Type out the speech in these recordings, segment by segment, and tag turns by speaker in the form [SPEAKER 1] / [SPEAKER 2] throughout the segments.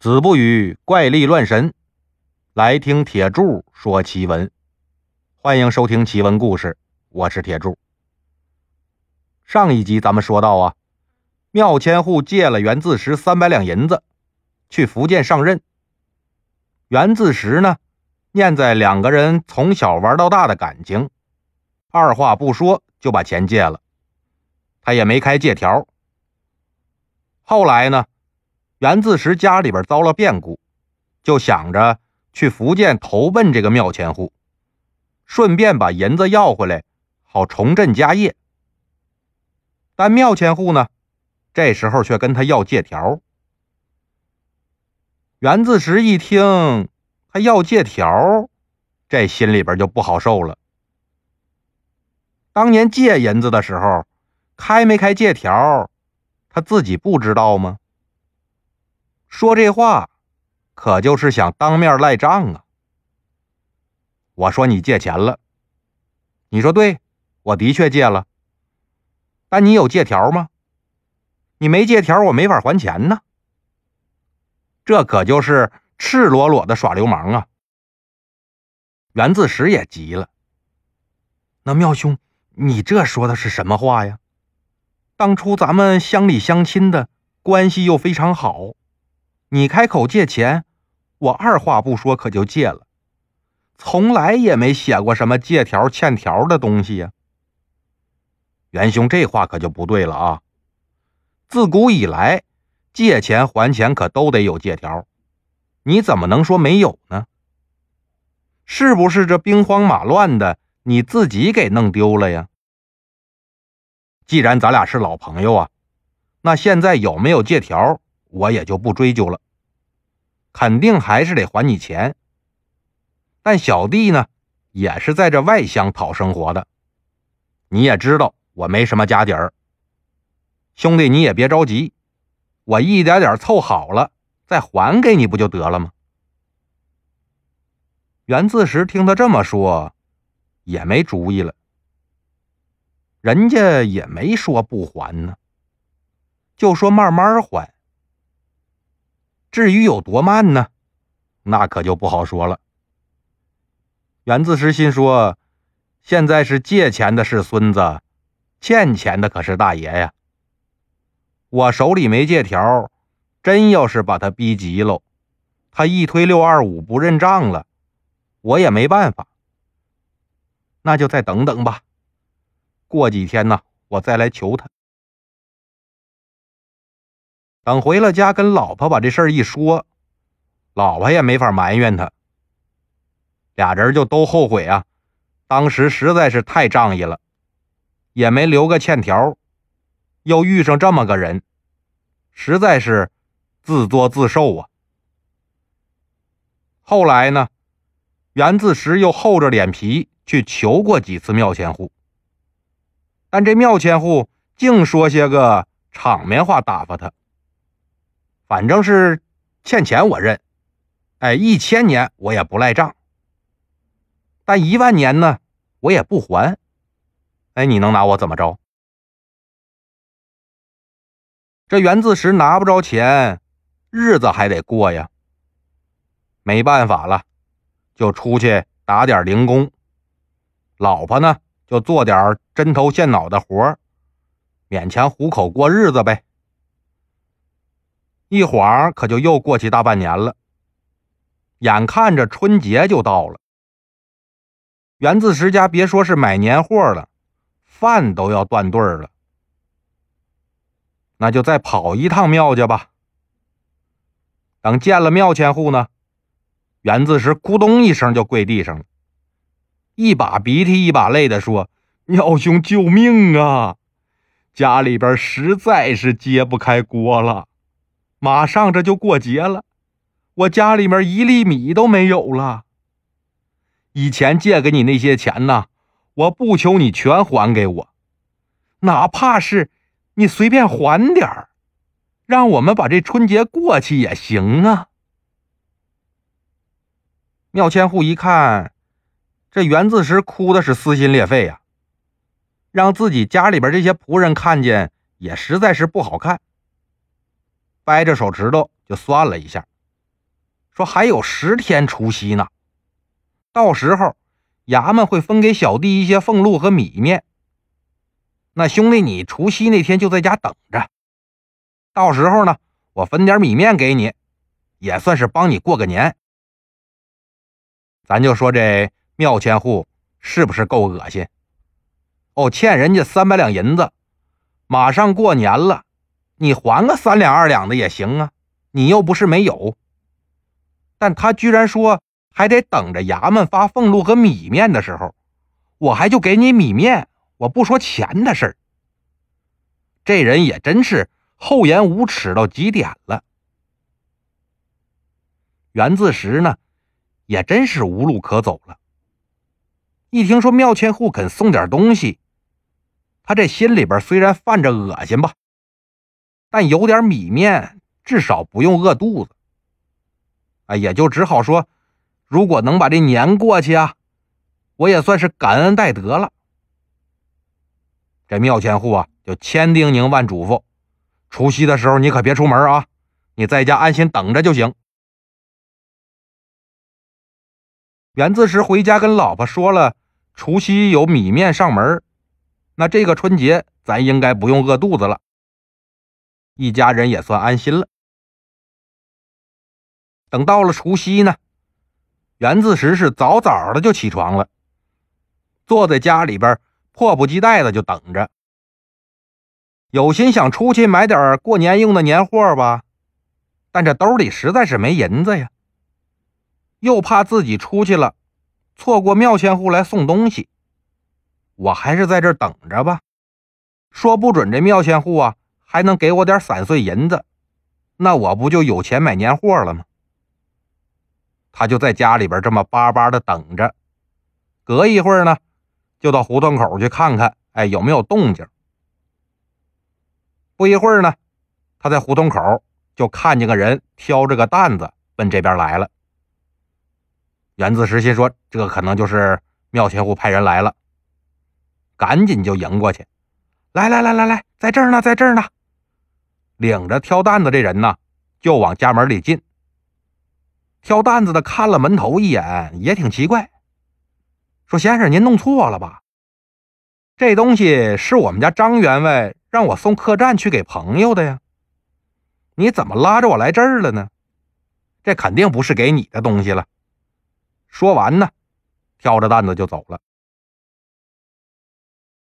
[SPEAKER 1] 子不语怪力乱神，来听铁柱说奇闻。欢迎收听奇闻故事，我是铁柱。上一集咱们说到啊，庙千户借了袁自石三百两银子，去福建上任。袁自石呢，念在两个人从小玩到大的感情，二话不说就把钱借了，他也没开借条。后来呢？袁自石家里边遭了变故，就想着去福建投奔这个庙前户，顺便把银子要回来，好重振家业。但庙前户呢，这时候却跟他要借条。袁自石一听他要借条，这心里边就不好受了。当年借银子的时候，开没开借条，他自己不知道吗？说这话，可就是想当面赖账啊！我说你借钱了，你说对，我的确借了，但你有借条吗？你没借条，我没法还钱呢。这可就是赤裸裸的耍流氓啊！袁自石也急了，那妙兄，你这说的是什么话呀？当初咱们乡里乡亲的关系又非常好。你开口借钱，我二话不说可就借了，从来也没写过什么借条欠条的东西呀。元兄，这话可就不对了啊！自古以来，借钱还钱可都得有借条，你怎么能说没有呢？是不是这兵荒马乱的你自己给弄丢了呀？既然咱俩是老朋友啊，那现在有没有借条？我也就不追究了，肯定还是得还你钱。但小弟呢，也是在这外乡讨生活的，你也知道我没什么家底儿。兄弟，你也别着急，我一点点凑好了再还给你，不就得了吗？袁自石听他这么说，也没主意了。人家也没说不还呢，就说慢慢还。至于有多慢呢？那可就不好说了。袁自石心说：“现在是借钱的是孙子，欠钱的可是大爷呀。我手里没借条，真要是把他逼急喽，他一推六二五不认账了，我也没办法。那就再等等吧，过几天呢，我再来求他。”等回了家，跟老婆把这事儿一说，老婆也没法埋怨他。俩人就都后悔啊，当时实在是太仗义了，也没留个欠条，又遇上这么个人，实在是自作自受啊。后来呢，袁自石又厚着脸皮去求过几次庙千户，但这庙千户净说些个场面话打发他。反正是欠钱我认，哎，一千年我也不赖账，但一万年呢，我也不还。哎，你能拿我怎么着？这袁自石拿不着钱，日子还得过呀。没办法了，就出去打点零工，老婆呢就做点针头线脑的活勉强糊口过日子呗。一晃可就又过去大半年了，眼看着春节就到了，袁自石家别说是买年货了，饭都要断顿了。那就再跑一趟庙去吧。等见了庙千户呢，袁自石咕咚一声就跪地上了，一把鼻涕一把泪的说：“庙兄救命啊！家里边实在是揭不开锅了。”马上这就过节了，我家里面一粒米都没有了。以前借给你那些钱呢，我不求你全还给我，哪怕是你随便还点儿，让我们把这春节过去也行啊。庙千户一看，这袁自石哭的是撕心裂肺呀，让自己家里边这些仆人看见也实在是不好看。掰着手指头就算了一下，说还有十天除夕呢，到时候衙门会分给小弟一些俸禄和米面。那兄弟，你除夕那天就在家等着，到时候呢，我分点米面给你，也算是帮你过个年。咱就说这庙前户是不是够恶心？哦，欠人家三百两银子，马上过年了，你还个三两二两的也行啊，你又不是没有。但他居然说还得等着衙门发俸禄和米面的时候，我还就给你米面。我不说钱的事儿，这人也真是厚颜无耻到极点了。袁自石呢，也真是无路可走了。一听说庙千户肯送点东西，他这心里边虽然泛着恶心吧，但有点米面，至少不用饿肚子。哎，也就只好说，如果能把这年过去啊，我也算是感恩戴德了。这庙前户啊，就千叮咛万嘱咐，除夕的时候你可别出门啊，你在家安心等着就行。袁自石回家跟老婆说了，除夕有米面上门，那这个春节咱应该不用饿肚子了，一家人也算安心了。等到了除夕呢，袁自石是早早的就起床了，坐在家里边。迫不及待的就等着，有心想出去买点过年用的年货吧，但这兜里实在是没银子呀。又怕自己出去了，错过庙千户来送东西，我还是在这等着吧。说不准这庙千户啊还能给我点散碎银子，那我不就有钱买年货了吗？他就在家里边这么巴巴的等着，隔一会儿呢。就到胡同口去看看，哎，有没有动静？不一会儿呢，他在胡同口就看见个人挑着个担子奔这边来了。袁自石心说：“这可能就是庙前户派人来了。”赶紧就迎过去：“来来来来来，在这儿呢，在这儿呢！”领着挑担子这人呢，就往家门里进。挑担子的看了门头一眼，也挺奇怪。说：“先生，您弄错了吧？这东西是我们家张员外让我送客栈去给朋友的呀。你怎么拉着我来这儿了呢？这肯定不是给你的东西了。”说完呢，挑着担子就走了。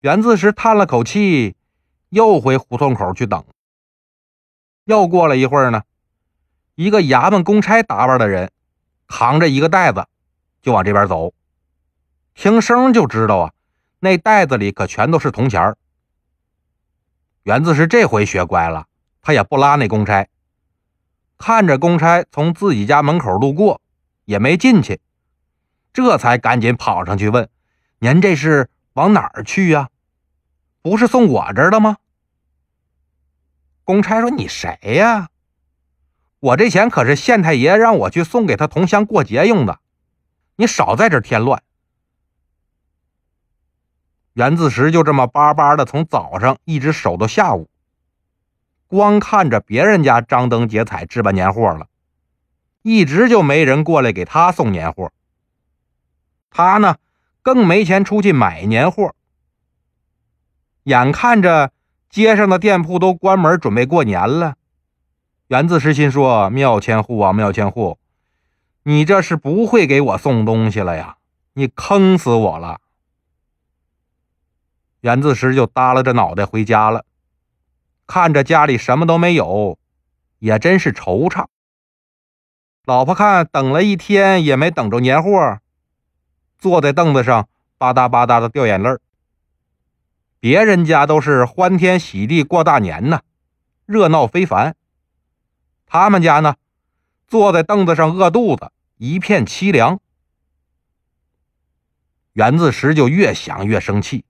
[SPEAKER 1] 袁自石叹了口气，又回胡同口去等。又过了一会儿呢，一个衙门公差打扮的人，扛着一个袋子，就往这边走。听声就知道啊，那袋子里可全都是铜钱儿。袁自是这回学乖了，他也不拉那公差，看着公差从自己家门口路过，也没进去，这才赶紧跑上去问：“您这是往哪儿去呀？不是送我这儿的吗？”公差说：“你谁呀？我这钱可是县太爷让我去送给他同乡过节用的，你少在这添乱。”袁自石就这么巴巴的从早上一直守到下午，光看着别人家张灯结彩置办年货了，一直就没人过来给他送年货。他呢，更没钱出去买年货。眼看着街上的店铺都关门准备过年了，袁自石心说：“庙千户啊，庙千户，你这是不会给我送东西了呀？你坑死我了！”袁自石就耷拉着脑袋回家了，看着家里什么都没有，也真是惆怅。老婆看等了一天也没等着年货，坐在凳子上吧嗒吧嗒的掉眼泪别人家都是欢天喜地过大年呢，热闹非凡。他们家呢，坐在凳子上饿肚子，一片凄凉。袁自石就越想越生气。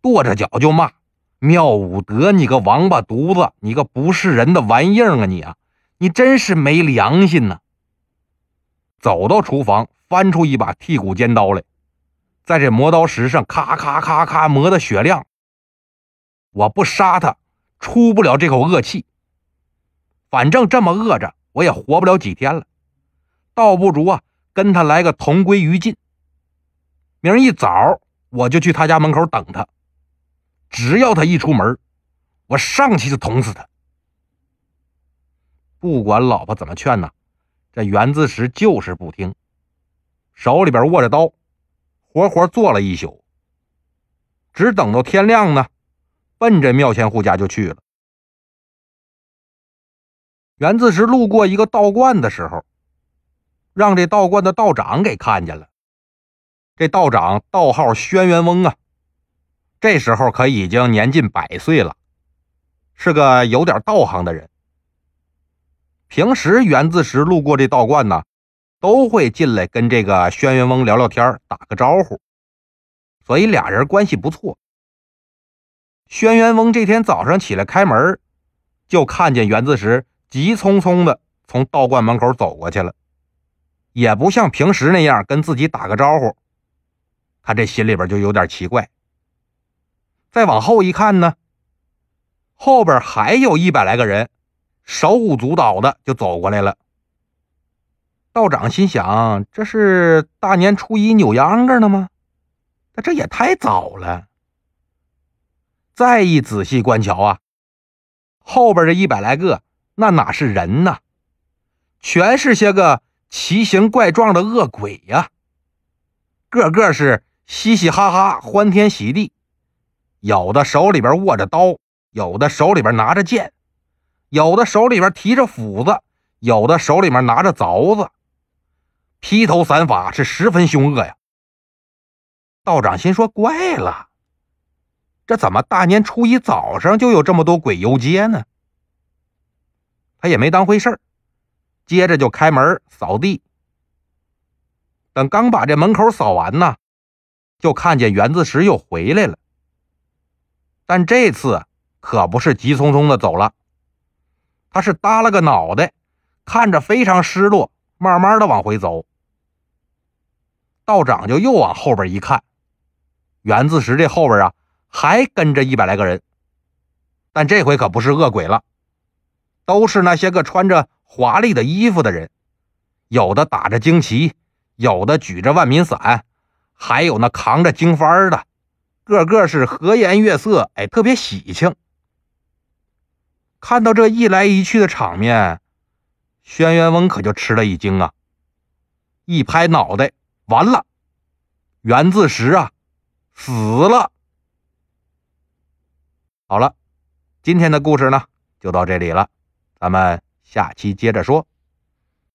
[SPEAKER 1] 跺着脚就骂：“妙武德，你个王八犊子，你个不是人的玩意儿啊！你啊，你真是没良心呐！”走到厨房，翻出一把剔骨尖刀来，在这磨刀石上咔咔咔咔磨的血亮。我不杀他，出不了这口恶气。反正这么饿着，我也活不了几天了。倒不如啊跟他来个同归于尽。明儿一早我就去他家门口等他，只要他一出门，我上去就捅死他。不管老婆怎么劝呢，这袁自石就是不听，手里边握着刀，活活坐了一宿。只等到天亮呢，奔着庙前户家就去了。袁自石路过一个道观的时候，让这道观的道长给看见了。这道长道号轩辕翁啊，这时候可已经年近百岁了，是个有点道行的人。平时袁自石路过这道观呢，都会进来跟这个轩辕翁聊聊天，打个招呼，所以俩人关系不错。轩辕翁这天早上起来开门，就看见袁自石急匆匆的从道观门口走过去了，也不像平时那样跟自己打个招呼，他这心里边就有点奇怪。再往后一看呢，后边还有一百来个人。手舞足蹈的就走过来了。道长心想：这是大年初一扭秧歌呢吗？那这也太早了。再一仔细观瞧啊，后边这一百来个，那哪是人呐？全是些个奇形怪状的恶鬼呀！个个是嘻嘻哈哈、欢天喜地，有的手里边握着刀，有的手里边拿着剑。有的手里边提着斧子，有的手里面拿着凿子，披头散发，是十分凶恶呀。道长心说：“怪了，这怎么大年初一早上就有这么多鬼游街呢？”他也没当回事接着就开门扫地。等刚把这门口扫完呢，就看见袁自石又回来了，但这次可不是急匆匆的走了。他是耷拉个脑袋，看着非常失落，慢慢的往回走。道长就又往后边一看，袁自石这后边啊，还跟着一百来个人，但这回可不是恶鬼了，都是那些个穿着华丽的衣服的人，有的打着旌旗，有的举着万民伞，还有那扛着经幡的，个个是和颜悦色，哎，特别喜庆。看到这一来一去的场面，轩辕翁可就吃了一惊啊！一拍脑袋，完了，袁自石啊，死了。好了，今天的故事呢，就到这里了，咱们下期接着说。